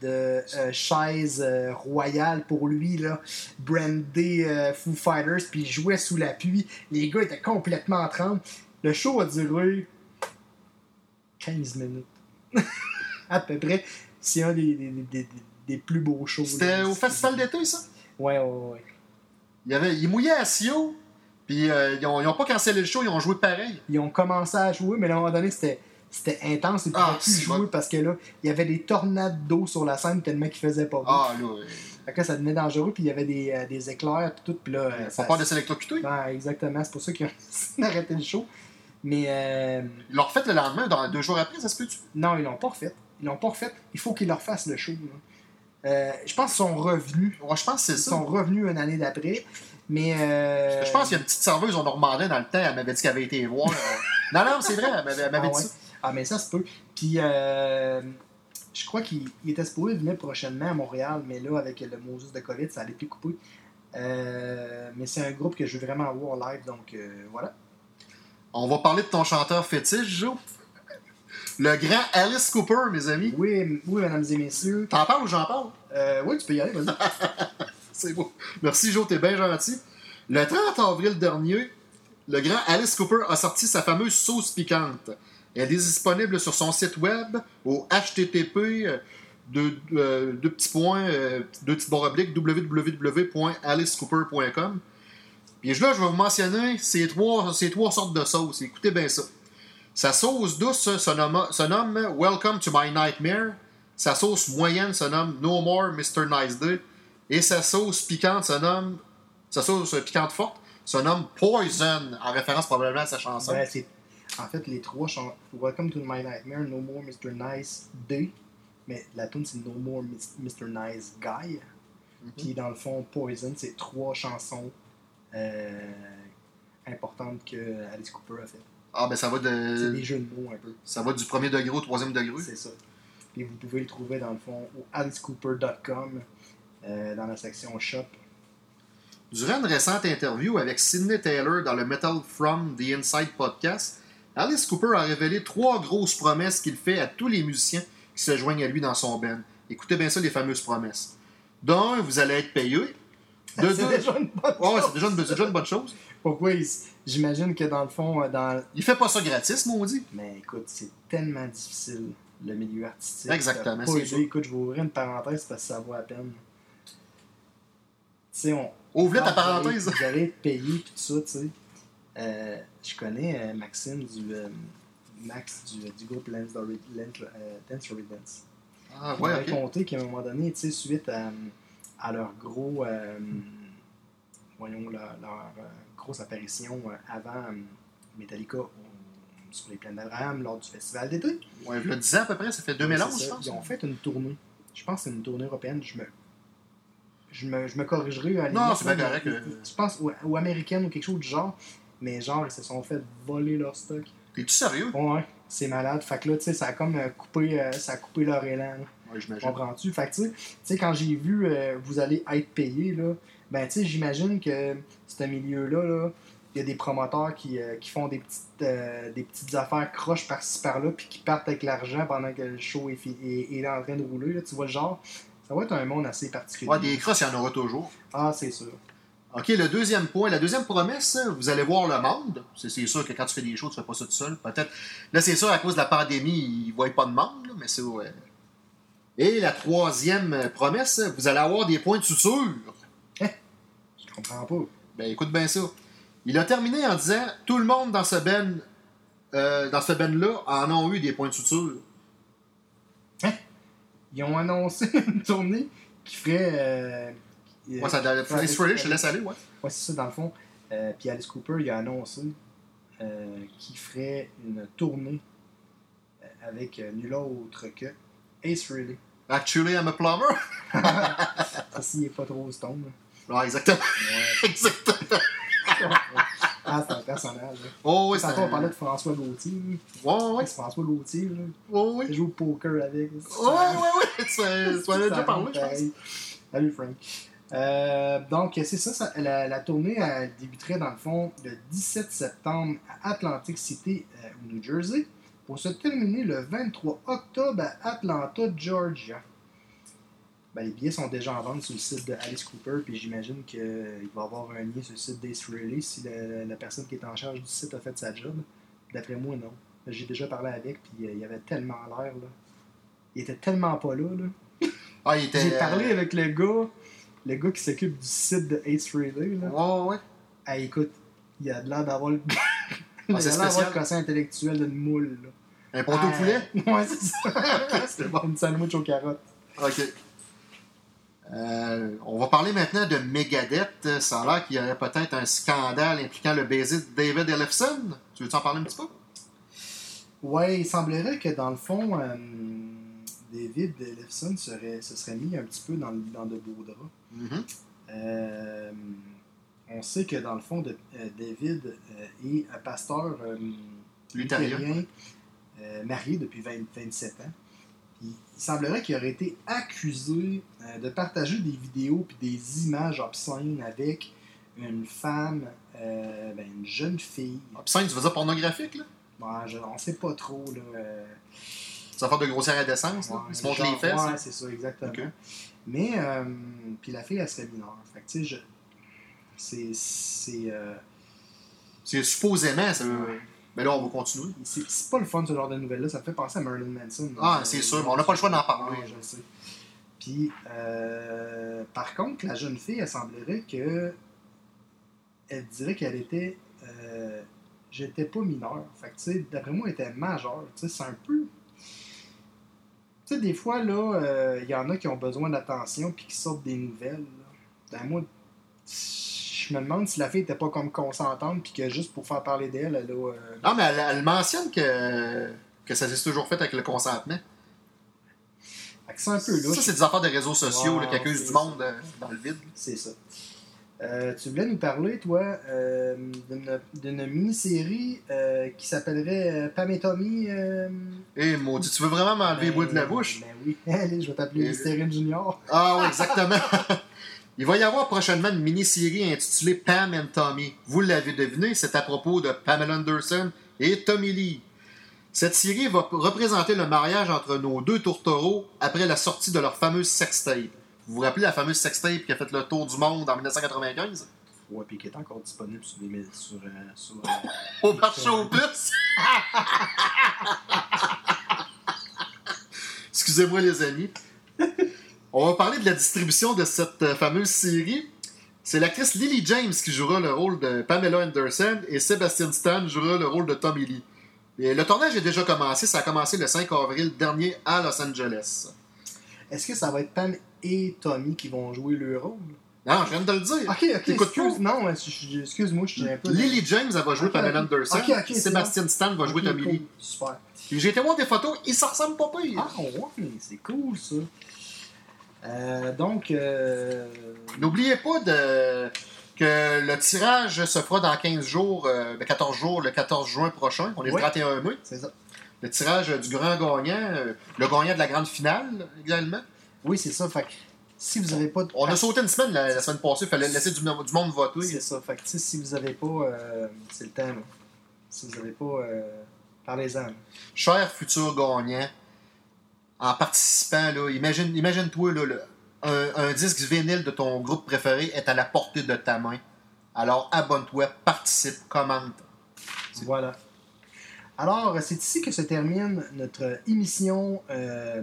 [SPEAKER 4] de euh, chaise euh, royale pour lui, là, brandé Foo Fighters, puis il jouait sous la pluie. Les gars étaient complètement en tremble. Le show a duré 15 minutes. à peu près. C'est un des, des, des- des- plus beaux shows.
[SPEAKER 3] C'était au festival d'été, ça?
[SPEAKER 4] Ouais, ouais, ouais.
[SPEAKER 3] Il, y avait, il mouillait à Sio, puis euh, ils, ont, ils ont pas cancellé le show, ils ont joué pareil.
[SPEAKER 4] ils ont commencé à jouer, mais à un moment donné, c'était c'était intense et tu
[SPEAKER 3] Ah,
[SPEAKER 4] plus jouer parce que là, il y avait des tornades d'eau sur la scène tellement qu'il faisait pas beau.
[SPEAKER 3] Ah, là,
[SPEAKER 4] Fait que là, ça devenait dangereux, puis il y avait des, euh, des éclairs, puis tout, puis là... euh, ça-
[SPEAKER 3] de s'électrocuter.
[SPEAKER 4] Ben, exactement, c'est pour ça qu'ils ont arrêté le show. Mais euh,
[SPEAKER 3] Ils l'ont refait le lendemain, dans, deux jours après, ça se peut-tu?
[SPEAKER 4] non, ils l'ont pas refait. Ils l'ont pas refait. Il faut qu'ils leur fassent le show. Euh, je pense qu'ils sont revenus.
[SPEAKER 3] Ouais, je pense c'est
[SPEAKER 4] Ils
[SPEAKER 3] ça.
[SPEAKER 4] sont revenus une année d'après. Mais. euh,
[SPEAKER 3] Je pense qu'il y a une petite serveuse au Normandin dans le temps, elle m'avait dit qu'elle avait été voir. euh. non, non, c'est vrai, elle m'avait, elle m'avait
[SPEAKER 4] Ah,
[SPEAKER 3] dit
[SPEAKER 4] ouais.
[SPEAKER 3] ça.
[SPEAKER 4] Ah, mais ça se peut. Puis, euh, je crois qu'il il était supposé venir prochainement à Montréal, mais là, avec le Moses de COVID, ça allait plus couper. Mais c'est un groupe que je veux vraiment voir live, donc voilà.
[SPEAKER 3] On va parler de ton chanteur fétiche, Joe. Le grand Alice Cooper, mes amis.
[SPEAKER 4] Oui, oui mesdames et messieurs.
[SPEAKER 3] T'en parles ou j'en parle?
[SPEAKER 4] Euh, oui, tu peux y aller, vas-y.
[SPEAKER 3] C'est beau. Merci, Joe, t'es bien gentil. Le 30 avril dernier, le grand Alice Cooper a sorti sa fameuse sauce piquante. Elle est disponible sur son site web au http euh, deux, euh, deux petits points, euh, deux petites barres obliques, www.alicecooper.com. Puis là, je vais vous mentionner ces trois, ces trois sortes de sauces. Écoutez bien ça. Sa sauce douce se nomme, se nomme Welcome to my nightmare. Sa sauce moyenne se nomme No More Mr. Nice Day. Et sa sauce piquante se nomme. Sa sauce piquante forte se nomme Poison, en référence probablement à sa chanson.
[SPEAKER 4] Ben, en fait, les trois chantent Welcome to My Nightmare, No More Mr. Nice Day. Mais la tune c'est No More Mr. Nice Guy.
[SPEAKER 3] Mhm.
[SPEAKER 4] Puis dans le fond, Poison, c'est trois chansons euh, importantes que Alice Cooper a fait.
[SPEAKER 3] Ah, ben ça va,
[SPEAKER 4] C'est
[SPEAKER 3] de,
[SPEAKER 4] des jeux de mots un peu.
[SPEAKER 3] ça va du premier degré au troisième degré?
[SPEAKER 4] C'est ça. Puis vous pouvez le trouver dans le fond au alicecooper.com euh, dans la section shop.
[SPEAKER 3] Durant une récente interview avec Sidney Taylor dans le Metal From the Inside podcast, Alice Cooper a révélé trois grosses promesses qu'il fait à tous les musiciens qui se joignent à lui dans son band. Écoutez bien ça, les fameuses promesses. D'un, vous allez être payé.
[SPEAKER 4] C'est déjà une bonne
[SPEAKER 3] Ouais,
[SPEAKER 4] chose.
[SPEAKER 3] c'est déjà, une- c'est déjà une bonne chose.
[SPEAKER 4] Pourquoi il J'imagine que dans le fond, euh, dans...
[SPEAKER 3] Il fait pas ça gratis, maudit.
[SPEAKER 4] Mais écoute, c'est tellement difficile, le milieu artistique.
[SPEAKER 3] Exactement,
[SPEAKER 4] pas
[SPEAKER 3] ça.
[SPEAKER 4] Écoute, je vais ouvrir une parenthèse parce que ça vaut la peine. Tu sais, on.
[SPEAKER 3] Ta parenthèse.
[SPEAKER 4] Vous allez payé puis tout ça, tu sais. Euh, je connais euh, Maxime du. euh, Max du, du groupe Lance Dance Dance.
[SPEAKER 3] Ah,
[SPEAKER 4] Il
[SPEAKER 3] ouais,
[SPEAKER 4] m'avait
[SPEAKER 3] ok.
[SPEAKER 4] compté qu'à un moment donné, tu sais, suite à, à leur gros. euh, voyons, leur, leur, euh, grosse apparition euh, avant Metallica sur les plaines d'Abraham lors du festival d'été.
[SPEAKER 3] Ouais, il y a 10 ans à peu près, ça fait 2011,
[SPEAKER 4] C'est
[SPEAKER 3] je pense.
[SPEAKER 4] Ils ont fait une tournée. Je pense que c'est une tournée européenne. Je me, je me, je me corrigerai. à la
[SPEAKER 3] Non, c'est
[SPEAKER 4] là,
[SPEAKER 3] correct.
[SPEAKER 4] Je pense ou, ou américaine ou quelque chose du genre. Mais genre, ils se sont fait voler leur stock.
[SPEAKER 3] T'es-tu sérieux?
[SPEAKER 4] Ouais, c'est malade. Fait que là, tu sais, ça a comme coupé, ça a coupé leur élan. là. Comprends-tu? Fait que, tu sais- tu sais, quand j'ai vu euh, vous allez être payé, là, ben, tu sais, j'imagine que ce milieu-là, là, il y a des promoteurs qui, euh, qui font des petites, euh, des petites affaires croches par-ci par-là, puis qui partent avec l'argent pendant que le show est, est, est en train de rouler. Là, tu vois le genre? Ça va être un monde assez particulier.
[SPEAKER 3] Ouais, des crosses, il y en aura toujours.
[SPEAKER 4] Ah, c'est sûr.
[SPEAKER 3] OK, le deuxième point, la deuxième promesse, vous allez voir le monde. C'est c'est sûr que quand tu fais des shows, tu fais pas ça tout seul. Peut-être. Là, c'est sûr, à cause de la pandémie, ils ne voient pas de monde, là, mais c'est. ouais. Et la troisième euh, promesse, vous allez avoir des points de suture.
[SPEAKER 4] Je comprends pas.
[SPEAKER 3] Ben, écoute bien ça. Il a terminé en disant Tout le monde dans ce ben, euh, dans ce ben-là en ont eu des points de suture.
[SPEAKER 4] Ils ont annoncé une tournée qui ferait. euh,
[SPEAKER 3] ça
[SPEAKER 4] Ouais,
[SPEAKER 3] Friday, je te laisse aller, ouais.
[SPEAKER 4] Ouais, c'est ça, dans le fond. Euh, puis Alice Cooper, il a annoncé qu'il ferait une tournée avec nul autre que Ace Frehley.
[SPEAKER 3] Actually, I'm a plumber.
[SPEAKER 4] Ça, s'il est pas trop stone.
[SPEAKER 3] Ouais, exactement.
[SPEAKER 4] Ouais.
[SPEAKER 3] exactement.
[SPEAKER 4] ah, c'est un personnage. là.
[SPEAKER 3] Oh, oui,
[SPEAKER 4] Tantôt, on parlait de François Gauthier. là.
[SPEAKER 3] Ouais, ouais.
[SPEAKER 4] C'est François Gauthier. Là.
[SPEAKER 3] Ouais.
[SPEAKER 4] Il joue au poker avec.
[SPEAKER 3] Ouais, ouais, ouais. Tu m'en as déjà parlé, je pense.
[SPEAKER 4] Salut, Frank. Euh, donc, c'est ça, ça- la, la tournée elle débuterait dans le fond le 17 septembre à Atlantic City, euh, au New Jersey, pour se terminer le 23 octobre à Atlanta, Georgia. Ben, les billets sont déjà en vente sur le site de Alice Cooper, puis j'imagine qu'il va y avoir un lien sur le site d'Ace Frehley si la, la personne qui est en charge du site a fait sa job. D'après moi, non. J'ai déjà parlé avec, puis euh, il avait tellement l'air, là. Il était tellement pas là, là.
[SPEAKER 3] Ah, il était.
[SPEAKER 4] J'ai parlé
[SPEAKER 3] euh,
[SPEAKER 4] avec le gars, le gars qui s'occupe du site de Ace Frehley. Là.
[SPEAKER 3] Ouais, ouais.
[SPEAKER 4] Ah, écoute, il a de l'air d'avoir le.
[SPEAKER 3] Ah, c'est spécial.
[SPEAKER 4] le intellectuel d'une moule. Là.
[SPEAKER 3] Un poteau au
[SPEAKER 4] Euh,
[SPEAKER 3] poulet?
[SPEAKER 4] Ouais, c'est ça. C'était bon, une sandwich aux carottes.
[SPEAKER 3] OK. Euh, on va parler maintenant de Megadeth. Ça a l'air qu'il y aurait peut-être un scandale impliquant le baiser de David Ellefson. Tu veux-tu en parler un petit peu?
[SPEAKER 4] Ouais, il semblerait que dans le fond, euh, David Lefson serait, se serait mis un petit peu dans, le- dans de beaux draps.
[SPEAKER 3] Mhm.
[SPEAKER 4] Euh, on sait que dans le fond, de- David est un pasteur
[SPEAKER 3] Luthérien.
[SPEAKER 4] Euh, marié depuis 20 27 ans. Il semblerait qu'il aurait été accusé euh, de partager des vidéos puis des images obscènes avec une femme, euh, ben, une jeune fille.
[SPEAKER 3] Obscène, tu veux dire pornographique, là?
[SPEAKER 4] Ouais, je, on sait pas trop. Là, euh,
[SPEAKER 3] Ça va faire de grossière indécence, là?
[SPEAKER 4] Ouais,
[SPEAKER 3] Ils se montrent les fesses.
[SPEAKER 4] Ouais,
[SPEAKER 3] là.
[SPEAKER 4] c'est ça, exactement. Mais, euh, puis la fille, elle serait mineure. Fait que, tu sais, je. C'est. C'est
[SPEAKER 3] C'est supposément, ça.
[SPEAKER 4] Ouais.
[SPEAKER 3] Mais là, on va continuer.
[SPEAKER 4] c'est- pas le fun, ce genre de nouvelles-là. Ça me fait penser à Marilyn Manson.
[SPEAKER 3] Ah, c'est sûr, mais on n'a pas le choix d'en parler.
[SPEAKER 4] Ouais, je sais. Puis, euh, par contre, la jeune fille, elle semblerait que. Elle dirait qu'elle était. euh, J'étais pas mineure. Fait que, tu sais, d'après moi, elle était majeure. Tu sais, c'est un peu. Tu sais, des fois, là, euh, il y en a qui ont besoin d'attention puis qui sortent des nouvelles. là. Ben, moi, je me demande si la fille était pas comme consentante puis que juste pour faire parler d'elle, elle a. euh,
[SPEAKER 3] Non, mais elle, elle mentionne que, que ça s'est toujours fait avec le consentement.
[SPEAKER 4] c'est un peu là.
[SPEAKER 3] Ça, c'est des affaires de réseaux sociaux là, qui accusent du monde euh, dans le vide.
[SPEAKER 4] C'est ça. Euh, tu voulais nous parler, toi, euh, d'une- mini-série euh, qui s'appellerait Pam et Tommy. euh,
[SPEAKER 3] Et maudit, tu veux vraiment m'enlever les
[SPEAKER 4] ben,
[SPEAKER 3] bouts de la bouche?
[SPEAKER 4] Ben oui. Allez, je vais t'appeler Listerine Junior.
[SPEAKER 3] Ah oui, exactement. Il va y avoir prochainement une mini-série intitulée Pam and Tommy. Vous l'avez deviné, c'est à propos de Pamela Anderson et Tommy Lee. Cette série va représenter le mariage entre nos deux tourtereaux après la sortie de leur fameuse sextape. Vous vous rappelez la fameuse sextape qui a fait le tour du monde en 1995?
[SPEAKER 4] Ouais, puis qui est encore disponible sur les mé- sur, euh, sur, euh,
[SPEAKER 3] Au marché au plus? Excusez-moi les amis. On va parler de la distribution de cette euh, fameuse série. C'est l'actrice Lily James qui jouera le rôle de Pamela Anderson et Sebastian Stan jouera le rôle de Tommy Lee. Et le tournage est déjà commencé, ça a commencé le 5 avril dernier à Los Angeles.
[SPEAKER 4] Est-ce que ça va être Pam et Tommy qui vont jouer le rôle?
[SPEAKER 3] Non, je viens de le dire.
[SPEAKER 4] Ok, ok, excuse,
[SPEAKER 3] pas?
[SPEAKER 4] non, excuse-moi, je un peu.
[SPEAKER 3] Lily James, elle va jouer Pamela. Anderson.
[SPEAKER 4] C'est
[SPEAKER 3] Sébastien Stan va jouer Tommy
[SPEAKER 4] cool.
[SPEAKER 3] Lee.
[SPEAKER 4] Super.
[SPEAKER 3] J'ai été voir des photos, ils s'en ressemblent pas pire.
[SPEAKER 4] Ah, ouais, c'est cool ça. Euh, donc, euh,
[SPEAKER 3] N'oubliez pas de... que le tirage se fera dans 15 jours, euh, ben 14 jours, le 14 juin prochain. On est
[SPEAKER 4] Oui.
[SPEAKER 3] le 31 mai.
[SPEAKER 4] c'est ça.
[SPEAKER 3] Le tirage du grand gagnant, le gagnant de la grande finale également.
[SPEAKER 4] Oui, c'est ça. Fait que si vous avez pas de
[SPEAKER 3] On a sauté une semaine la, la semaine passée, il fallait laisser du, du monde voter.
[SPEAKER 4] C'est ça. Fait que si vous avez pas. c'est le temps, là. Si vous avez pas. Euh, Parlez-en.
[SPEAKER 3] Cher futur gagnant, en participant, là, imagine, imagine-toi, là, un, disque vinyle de ton groupe préféré est à la portée de ta main. Alors abonne-toi, participe, commente.
[SPEAKER 4] Voilà. Alors, c'est ici que se termine notre émission euh,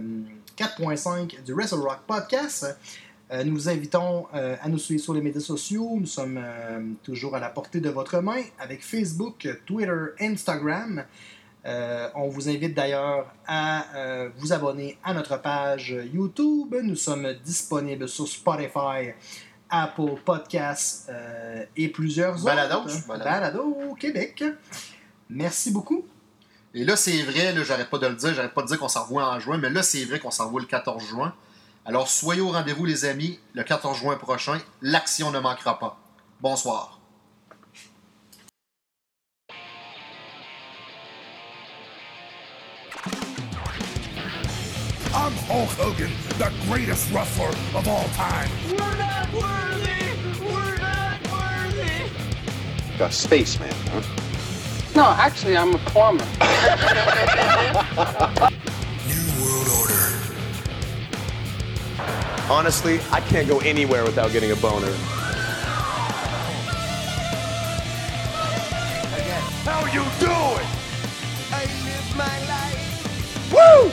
[SPEAKER 4] 4.5 du Wrestle Rock Podcast. Euh, nous vous invitons euh, à nous suivre sur les médias sociaux. Nous sommes euh, toujours à la portée de votre main avec Facebook, Twitter, Instagram. Euh, on vous invite d'ailleurs à euh, vous abonner à notre page YouTube. Nous sommes disponibles sur Spotify, Apple Podcasts euh, et plusieurs autres.
[SPEAKER 3] Balados.
[SPEAKER 4] Balado Québec. Merci beaucoup.
[SPEAKER 3] Et là, c'est vrai, là, j'arrête pas de le dire, j'arrête pas de dire qu'on s'en revoit en juin, mais là, c'est vrai qu'on s'en revoit le 14 juin. Alors, soyez au rendez-vous, les amis, le 14 juin prochain. L'action ne manquera pas. Bonsoir.
[SPEAKER 1] Hulk Hogan, the greatest wrestler of all time.
[SPEAKER 5] We're not worthy! We're not worthy!
[SPEAKER 6] A spaceman, huh?
[SPEAKER 2] No, actually, I'm a plumber.
[SPEAKER 1] New World Order.
[SPEAKER 7] Honestly, I can't go anywhere without getting a boner.
[SPEAKER 1] How you doing?
[SPEAKER 5] I live my life!
[SPEAKER 7] Woo!